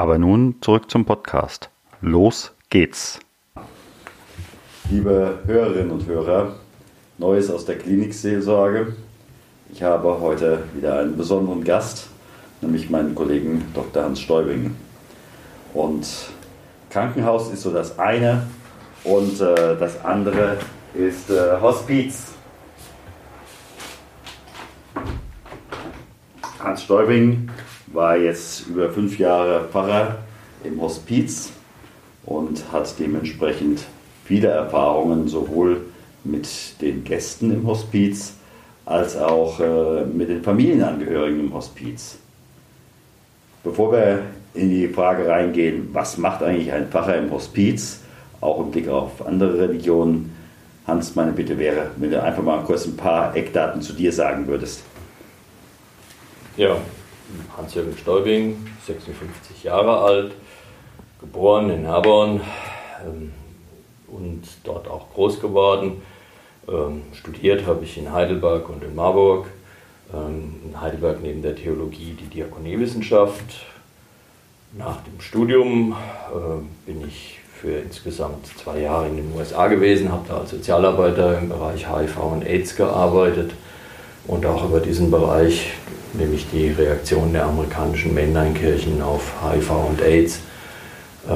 Aber nun zurück zum Podcast. Los geht's. Liebe Hörerinnen und Hörer, Neues aus der Klinikseelsorge. Ich habe heute wieder einen besonderen Gast, nämlich meinen Kollegen Dr. Hans Stäubing. Und Krankenhaus ist so das eine und äh, das andere ist äh, Hospiz. Hans Stäubing war jetzt über fünf Jahre Pfarrer im Hospiz und hat dementsprechend viele Erfahrungen sowohl mit den Gästen im Hospiz als auch äh, mit den Familienangehörigen im Hospiz. Bevor wir in die Frage reingehen, was macht eigentlich ein Pfarrer im Hospiz, auch im Blick auf andere Religionen, Hans, meine Bitte wäre, wenn du einfach mal kurz ein paar Eckdaten zu dir sagen würdest. Ja, Hans-Jürgen Stäubing, 56 Jahre alt, geboren in Herborn ähm, und dort auch groß geworden. Ähm, studiert habe ich in Heidelberg und in Marburg. Ähm, in Heidelberg neben der Theologie die Diakoniewissenschaft. Nach dem Studium äh, bin ich für insgesamt zwei Jahre in den USA gewesen, habe da als Sozialarbeiter im Bereich HIV und AIDS gearbeitet und auch über diesen Bereich, nämlich die Reaktion der amerikanischen Mainline-Kirchen auf HIV und AIDS, äh,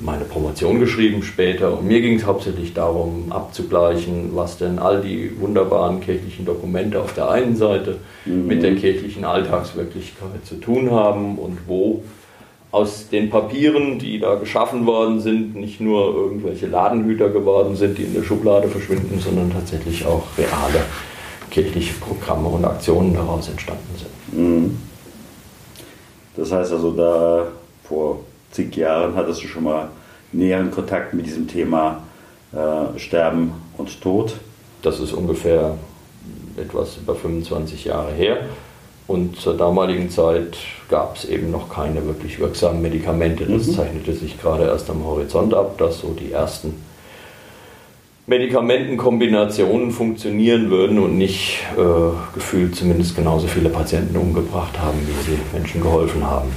meine Promotion geschrieben später. Und mir ging es hauptsächlich darum, abzugleichen, was denn all die wunderbaren kirchlichen Dokumente auf der einen Seite mhm. mit der kirchlichen Alltagswirklichkeit zu tun haben und wo aus den Papieren, die da geschaffen worden sind, nicht nur irgendwelche Ladenhüter geworden sind, die in der Schublade verschwinden, sondern tatsächlich auch reale kirchliche Programme und Aktionen daraus entstanden sind. Mhm. Das heißt also, da vor zig Jahren hattest du schon mal näheren Kontakt mit diesem Thema äh, Sterben und Tod. Das ist ungefähr etwas über 25 Jahre her. Und zur damaligen Zeit gab es eben noch keine wirklich wirksamen Medikamente. Das mhm. zeichnete sich gerade erst am Horizont ab, dass so die ersten Medikamentenkombinationen funktionieren würden und nicht äh, gefühlt zumindest genauso viele Patienten umgebracht haben, wie sie Menschen geholfen haben.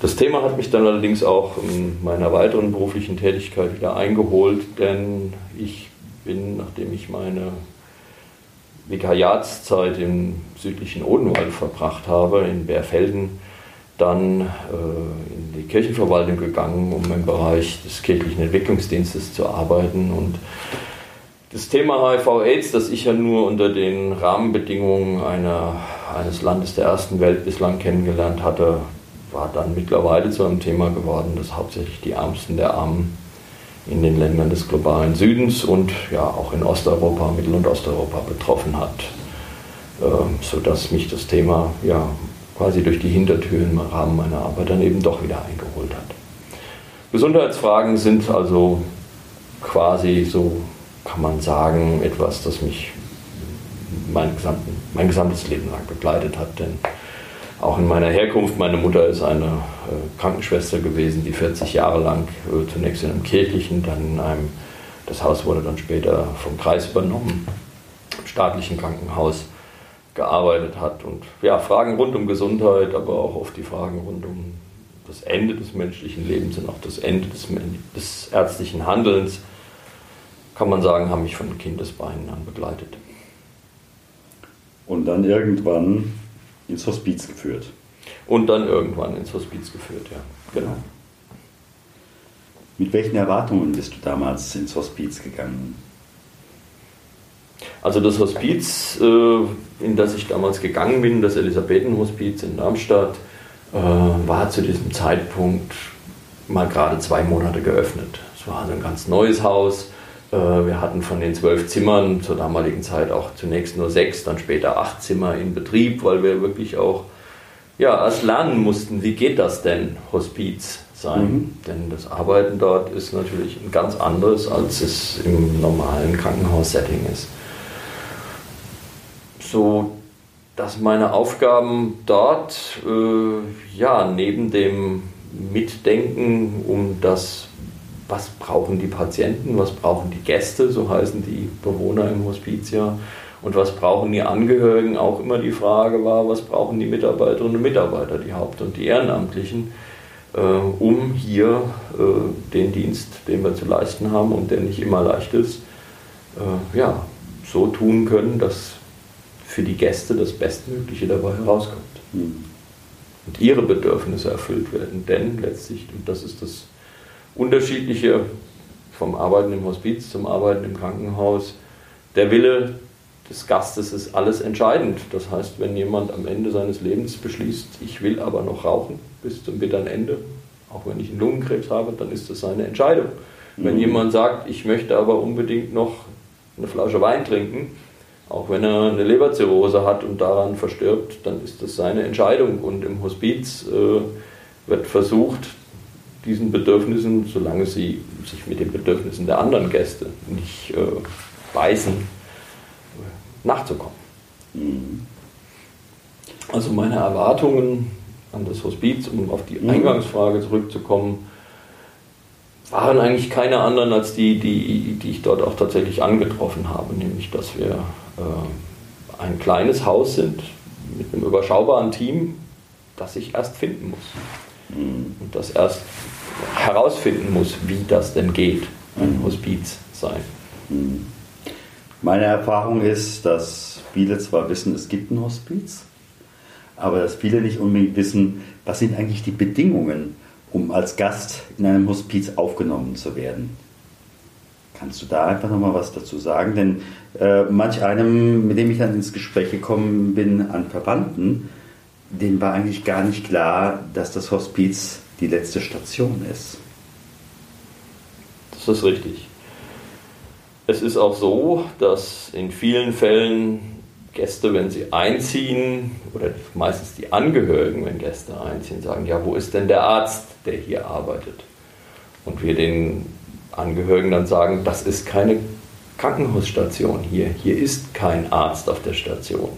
Das Thema hat mich dann allerdings auch in meiner weiteren beruflichen Tätigkeit wieder eingeholt, denn ich bin, nachdem ich meine Vikariatszeit im südlichen Odenwald verbracht habe, in Bärfelden, dann äh, in die Kirchenverwaltung gegangen, um im Bereich des kirchlichen Entwicklungsdienstes zu arbeiten. Und das Thema HIV-Aids, das ich ja nur unter den Rahmenbedingungen einer, eines Landes der ersten Welt bislang kennengelernt hatte, war dann mittlerweile zu einem Thema geworden, das hauptsächlich die Ärmsten der Armen in den Ländern des globalen Südens und ja auch in Osteuropa, Mittel- und Osteuropa betroffen hat, äh, sodass mich das Thema ja quasi durch die Hintertür im Rahmen meiner Arbeit dann eben doch wieder eingeholt hat. Gesundheitsfragen sind also quasi so, kann man sagen, etwas, das mich mein, mein gesamtes Leben lang begleitet hat, denn auch in meiner Herkunft. Meine Mutter ist eine äh, Krankenschwester gewesen, die 40 Jahre lang äh, zunächst in einem kirchlichen, dann in einem, das Haus wurde dann später vom Kreis übernommen, im staatlichen Krankenhaus gearbeitet hat. Und ja, Fragen rund um Gesundheit, aber auch oft die Fragen rund um das Ende des menschlichen Lebens und auch das Ende des, des ärztlichen Handelns, kann man sagen, haben mich von Kindesbeinen an begleitet. Und dann irgendwann ins Hospiz geführt. Und dann irgendwann ins Hospiz geführt, ja. Genau. Mit welchen Erwartungen bist du damals ins Hospiz gegangen? Also das Hospiz, äh, in das ich damals gegangen bin, das Elisabethenhospiz in Darmstadt, äh, war zu diesem Zeitpunkt mal gerade zwei Monate geöffnet. Es war also ein ganz neues Haus. Äh, wir hatten von den zwölf Zimmern zur damaligen Zeit auch zunächst nur sechs, dann später acht Zimmer in Betrieb, weil wir wirklich auch ja, erst lernen mussten, wie geht das denn, Hospiz? sein. Mhm. Denn das Arbeiten dort ist natürlich ein ganz anderes, als es im normalen Krankenhaussetting ist. So dass meine Aufgaben dort äh, ja neben dem Mitdenken um das, was brauchen die Patienten, was brauchen die Gäste, so heißen die Bewohner im Hospiz ja, und was brauchen die Angehörigen, auch immer die Frage war, was brauchen die Mitarbeiterinnen und Mitarbeiter, die Haupt- und die Ehrenamtlichen, äh, um hier äh, den Dienst, den wir zu leisten haben und der nicht immer leicht ist, äh, ja, so tun können, dass für die Gäste das Bestmögliche dabei herauskommt. Mhm. Und ihre Bedürfnisse erfüllt werden. Denn letztlich, und das ist das Unterschiedliche vom Arbeiten im Hospiz zum Arbeiten im Krankenhaus, der Wille des Gastes ist alles entscheidend. Das heißt, wenn jemand am Ende seines Lebens beschließt, ich will aber noch rauchen bis zum bitteren Ende, auch wenn ich einen Lungenkrebs habe, dann ist das seine Entscheidung. Mhm. Wenn jemand sagt, ich möchte aber unbedingt noch eine Flasche Wein trinken, auch wenn er eine Leberzirrhose hat und daran verstirbt, dann ist das seine Entscheidung. Und im Hospiz äh, wird versucht, diesen Bedürfnissen, solange sie sich mit den Bedürfnissen der anderen Gäste nicht äh, beißen, nachzukommen. Mhm. Also meine Erwartungen an das Hospiz, um auf die mhm. Eingangsfrage zurückzukommen, waren eigentlich keine anderen als die, die, die ich dort auch tatsächlich angetroffen habe, nämlich dass wir ein kleines Haus sind mit einem überschaubaren Team, das ich erst finden muss. Mhm. Und das erst herausfinden muss, wie das denn geht, ein mhm. Hospiz sein. Mhm. Meine Erfahrung ist, dass viele zwar wissen, es gibt ein Hospiz, aber dass viele nicht unbedingt wissen, was sind eigentlich die Bedingungen, um als Gast in einem Hospiz aufgenommen zu werden. Kannst du da einfach nochmal was dazu sagen? Denn äh, manch einem, mit dem ich dann ins Gespräch gekommen bin, an Verwandten, denen war eigentlich gar nicht klar, dass das Hospiz die letzte Station ist. Das ist richtig. Es ist auch so, dass in vielen Fällen Gäste, wenn sie einziehen, oder meistens die Angehörigen, wenn Gäste einziehen, sagen, ja, wo ist denn der Arzt, der hier arbeitet? Und wir den Angehörigen dann sagen, das ist keine Krankenhausstation hier, hier ist kein Arzt auf der Station.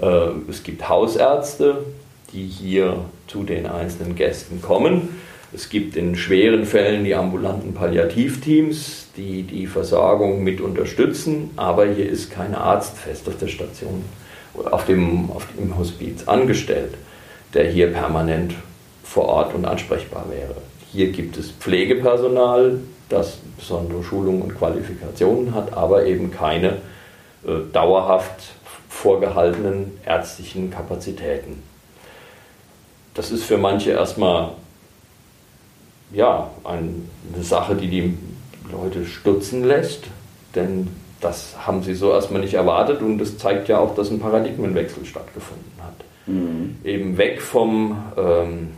Äh, es gibt Hausärzte, die hier zu den einzelnen Gästen kommen. Es gibt in schweren Fällen die ambulanten Palliativteams, die die Versorgung mit unterstützen, aber hier ist kein Arzt fest auf der Station, auf dem, auf dem Hospiz angestellt, der hier permanent vor Ort und ansprechbar wäre. Hier gibt es Pflegepersonal, das besondere Schulungen und Qualifikationen hat, aber eben keine äh, dauerhaft vorgehaltenen ärztlichen Kapazitäten. Das ist für manche erstmal ja, eine Sache, die die Leute stutzen lässt, denn das haben sie so erstmal nicht erwartet und das zeigt ja auch, dass ein Paradigmenwechsel stattgefunden hat. Mhm. Eben weg vom ähm,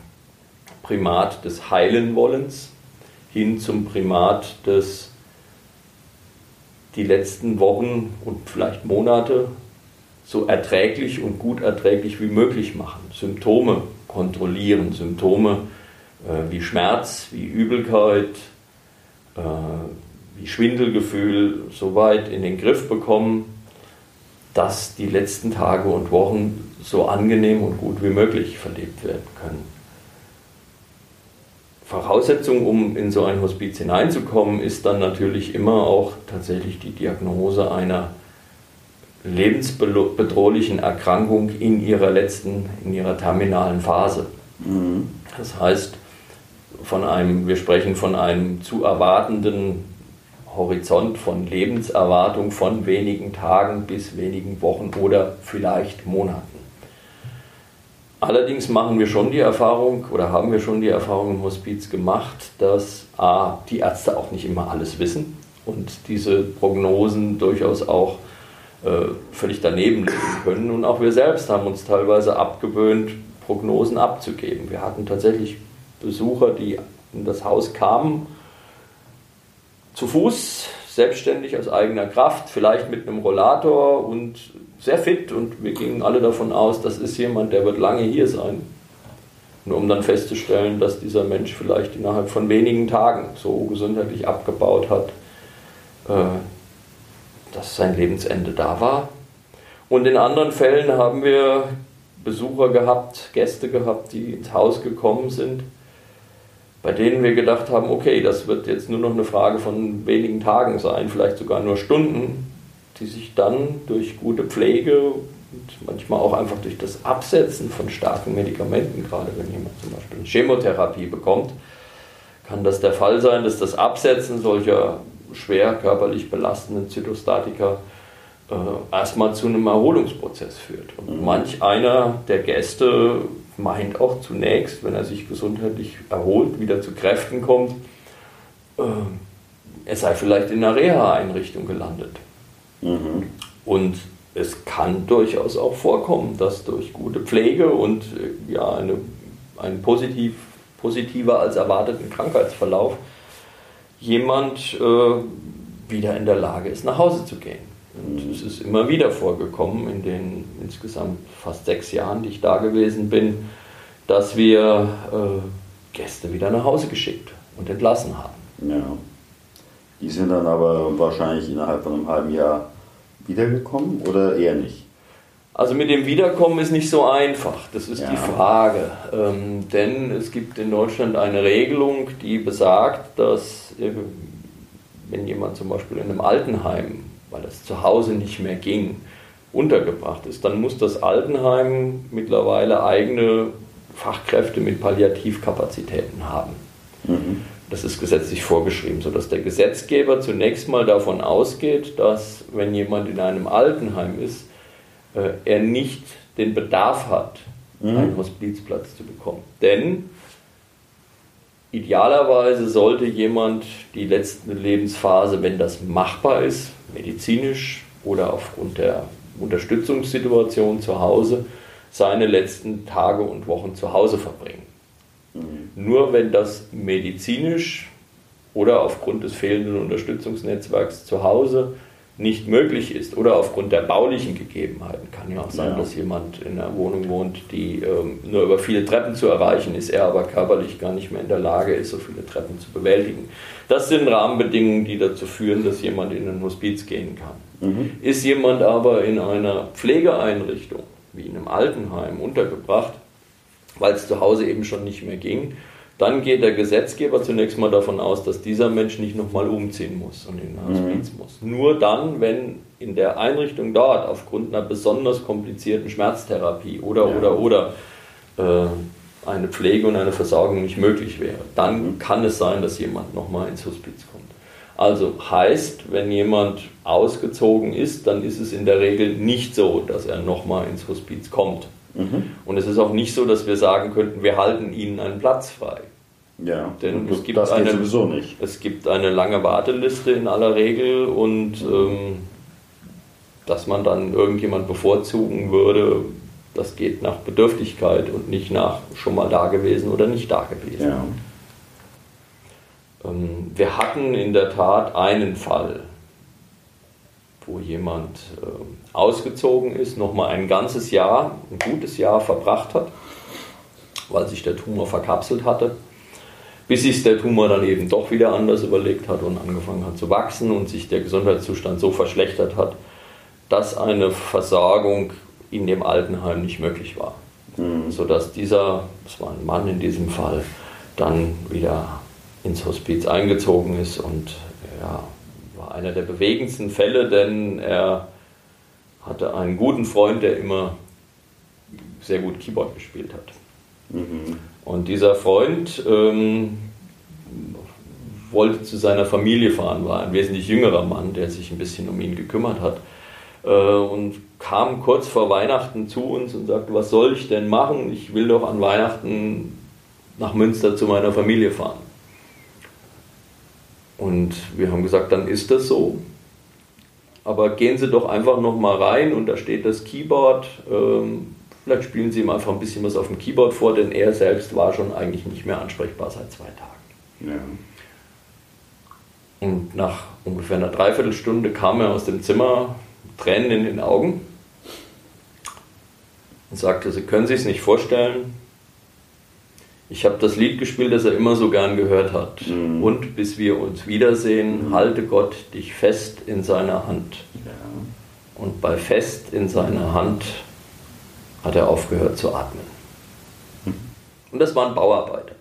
Primat des Heilenwollens hin zum Primat des die letzten Wochen und vielleicht Monate so erträglich und gut erträglich wie möglich machen. Symptome kontrollieren, Symptome äh, wie Schmerz, wie Übelkeit, äh, wie Schwindelgefühl so weit in den Griff bekommen, dass die letzten Tage und Wochen so angenehm und gut wie möglich verlebt werden können. Voraussetzung, um in so ein Hospiz hineinzukommen, ist dann natürlich immer auch tatsächlich die Diagnose einer lebensbedrohlichen Erkrankung in ihrer letzten, in ihrer terminalen Phase. Mhm. Das heißt, von einem, wir sprechen von einem zu erwartenden Horizont von Lebenserwartung von wenigen Tagen bis wenigen Wochen oder vielleicht Monaten. Allerdings machen wir schon die Erfahrung oder haben wir schon die Erfahrung im Hospiz gemacht, dass A, die Ärzte auch nicht immer alles wissen und diese Prognosen durchaus auch äh, völlig daneben liegen können. Und auch wir selbst haben uns teilweise abgewöhnt, Prognosen abzugeben. Wir hatten tatsächlich Besucher, die in das Haus kamen, zu Fuß, selbstständig aus eigener Kraft, vielleicht mit einem Rollator und sehr fit. Und wir gingen alle davon aus, das ist jemand, der wird lange hier sein. Und um dann festzustellen, dass dieser Mensch vielleicht innerhalb von wenigen Tagen so gesundheitlich abgebaut hat, äh, dass sein Lebensende da war. Und in anderen Fällen haben wir Besucher gehabt, Gäste gehabt, die ins Haus gekommen sind, bei denen wir gedacht haben, okay, das wird jetzt nur noch eine Frage von wenigen Tagen sein, vielleicht sogar nur Stunden, die sich dann durch gute Pflege und manchmal auch einfach durch das Absetzen von starken Medikamenten, gerade wenn jemand zum Beispiel eine Chemotherapie bekommt, kann das der Fall sein, dass das Absetzen solcher schwer körperlich belastenden Zytostatika äh, erstmal zu einem Erholungsprozess führt. Und mhm. manch einer der Gäste meint auch zunächst, wenn er sich gesundheitlich erholt, wieder zu Kräften kommt, äh, er sei vielleicht in einer Reha-Einrichtung gelandet. Mhm. Und es kann durchaus auch vorkommen, dass durch gute Pflege und äh, ja, eine, einen positiv, positiver als erwarteten Krankheitsverlauf jemand äh, wieder in der Lage ist, nach Hause zu gehen. Und es ist immer wieder vorgekommen in den insgesamt fast sechs Jahren, die ich da gewesen bin, dass wir äh, Gäste wieder nach Hause geschickt und entlassen haben. Ja. Die sind dann aber wahrscheinlich innerhalb von einem halben Jahr wiedergekommen oder eher nicht? Also mit dem Wiederkommen ist nicht so einfach, das ist ja. die Frage. Ähm, denn es gibt in Deutschland eine Regelung, die besagt, dass äh, wenn jemand zum Beispiel in einem Altenheim, weil das zu Hause nicht mehr ging, untergebracht ist, dann muss das Altenheim mittlerweile eigene Fachkräfte mit Palliativkapazitäten haben. Mhm. Das ist gesetzlich vorgeschrieben, sodass der Gesetzgeber zunächst mal davon ausgeht, dass wenn jemand in einem Altenheim ist, äh, er nicht den Bedarf hat, mhm. einen Hospizplatz zu bekommen. Denn idealerweise sollte jemand die letzte Lebensphase, wenn das machbar ist, medizinisch oder aufgrund der Unterstützungssituation zu Hause, seine letzten Tage und Wochen zu Hause verbringen. Mhm. Nur wenn das medizinisch oder aufgrund des fehlenden Unterstützungsnetzwerks zu Hause nicht möglich ist oder aufgrund der baulichen Gegebenheiten. Kann ja auch sein, ja. dass jemand in einer Wohnung wohnt, die ähm, nur über viele Treppen zu erreichen ist, er aber körperlich gar nicht mehr in der Lage ist, so viele Treppen zu bewältigen. Das sind Rahmenbedingungen, die dazu führen, dass jemand in ein Hospiz gehen kann. Mhm. Ist jemand aber in einer Pflegeeinrichtung, wie in einem Altenheim, untergebracht, weil es zu Hause eben schon nicht mehr ging, dann geht der Gesetzgeber zunächst mal davon aus, dass dieser Mensch nicht nochmal umziehen muss und in ein Hospiz mhm. muss. Nur dann, wenn in der Einrichtung dort aufgrund einer besonders komplizierten Schmerztherapie oder ja. oder oder äh, eine Pflege und eine Versorgung nicht möglich wäre, dann mhm. kann es sein, dass jemand nochmal ins Hospiz kommt. Also heißt, wenn jemand ausgezogen ist, dann ist es in der Regel nicht so, dass er nochmal ins Hospiz kommt. Mhm. Und es ist auch nicht so, dass wir sagen könnten, wir halten ihnen einen Platz frei. Ja, denn es gibt, eine, sowieso nicht. es gibt eine lange Warteliste in aller Regel und ähm, dass man dann irgendjemand bevorzugen würde, das geht nach Bedürftigkeit und nicht nach schon mal da gewesen oder nicht da gewesen. Ja. Ähm, wir hatten in der Tat einen Fall, wo jemand äh, ausgezogen ist, nochmal ein ganzes Jahr, ein gutes Jahr verbracht hat, weil sich der Tumor verkapselt hatte, bis sich der Tumor dann eben doch wieder anders überlegt hat und angefangen hat zu wachsen und sich der Gesundheitszustand so verschlechtert hat, dass eine Versorgung in dem Altenheim nicht möglich war. Mhm. Sodass dieser, das war ein Mann in diesem Fall, dann wieder ins Hospiz eingezogen ist und ja, einer der bewegendsten Fälle, denn er hatte einen guten Freund, der immer sehr gut Keyboard gespielt hat. Mhm. Und dieser Freund ähm, wollte zu seiner Familie fahren, war ein wesentlich jüngerer Mann, der sich ein bisschen um ihn gekümmert hat. Äh, und kam kurz vor Weihnachten zu uns und sagte, was soll ich denn machen? Ich will doch an Weihnachten nach Münster zu meiner Familie fahren. Und wir haben gesagt, dann ist das so. Aber gehen Sie doch einfach noch mal rein und da steht das Keyboard. Ähm, vielleicht spielen Sie ihm einfach ein bisschen was auf dem Keyboard vor, denn er selbst war schon eigentlich nicht mehr ansprechbar seit zwei Tagen. Ja. Und nach ungefähr einer Dreiviertelstunde kam er aus dem Zimmer, Tränen in den Augen und sagte, Sie können sich es nicht vorstellen, Ich habe das Lied gespielt, das er immer so gern gehört hat. Mhm. Und bis wir uns wiedersehen, halte Gott dich fest in seiner Hand. Ja. Und bei fest in seiner Hand hat er aufgehört zu atmen. Und das war ein Bauarbeiter.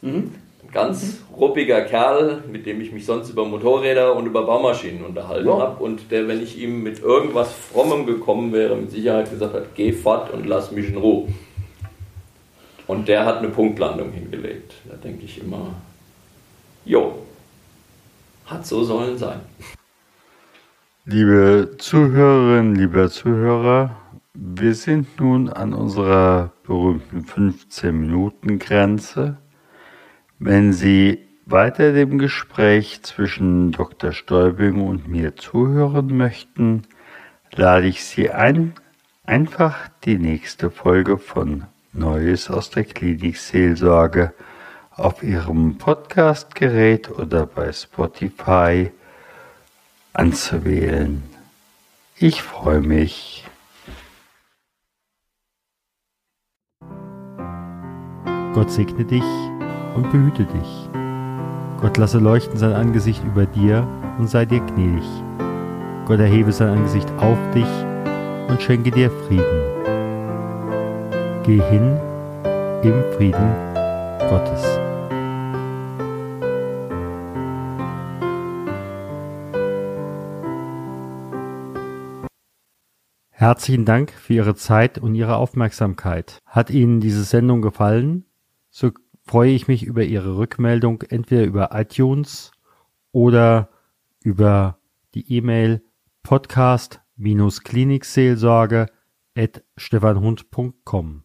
Mhm. Ein ganz ruppiger Kerl, mit dem ich mich sonst über Motorräder und über Baumaschinen unterhalten Ja. habe. Und der, wenn ich ihm mit irgendwas Frommem gekommen wäre, mit Sicherheit gesagt hat, geh fort und lass mich in Ruhe. Und der hat eine Punktlandung hingelegt. Da denke ich immer, jo, hat so sollen sein. Liebe Zuhörerinnen, lieber Zuhörer, wir sind nun an unserer berühmten 15-Minuten-Grenze. Wenn Sie weiter dem Gespräch zwischen Dr. Stäubing und mir zuhören möchten, lade ich Sie ein, einfach die nächste Folge von Neues aus der Klinik Seelsorge auf Ihrem Podcastgerät oder bei Spotify anzuwählen. Ich freue mich. Gott segne dich und behüte dich. Gott lasse leuchten sein Angesicht über dir und sei dir gnädig. Gott erhebe sein Angesicht auf dich und schenke dir Frieden. Geh hin im Frieden Gottes. Herzlichen Dank für Ihre Zeit und Ihre Aufmerksamkeit. Hat Ihnen diese Sendung gefallen? So freue ich mich über Ihre Rückmeldung entweder über iTunes oder über die E-Mail podcast-klinikseelsorge at stefanhund.com.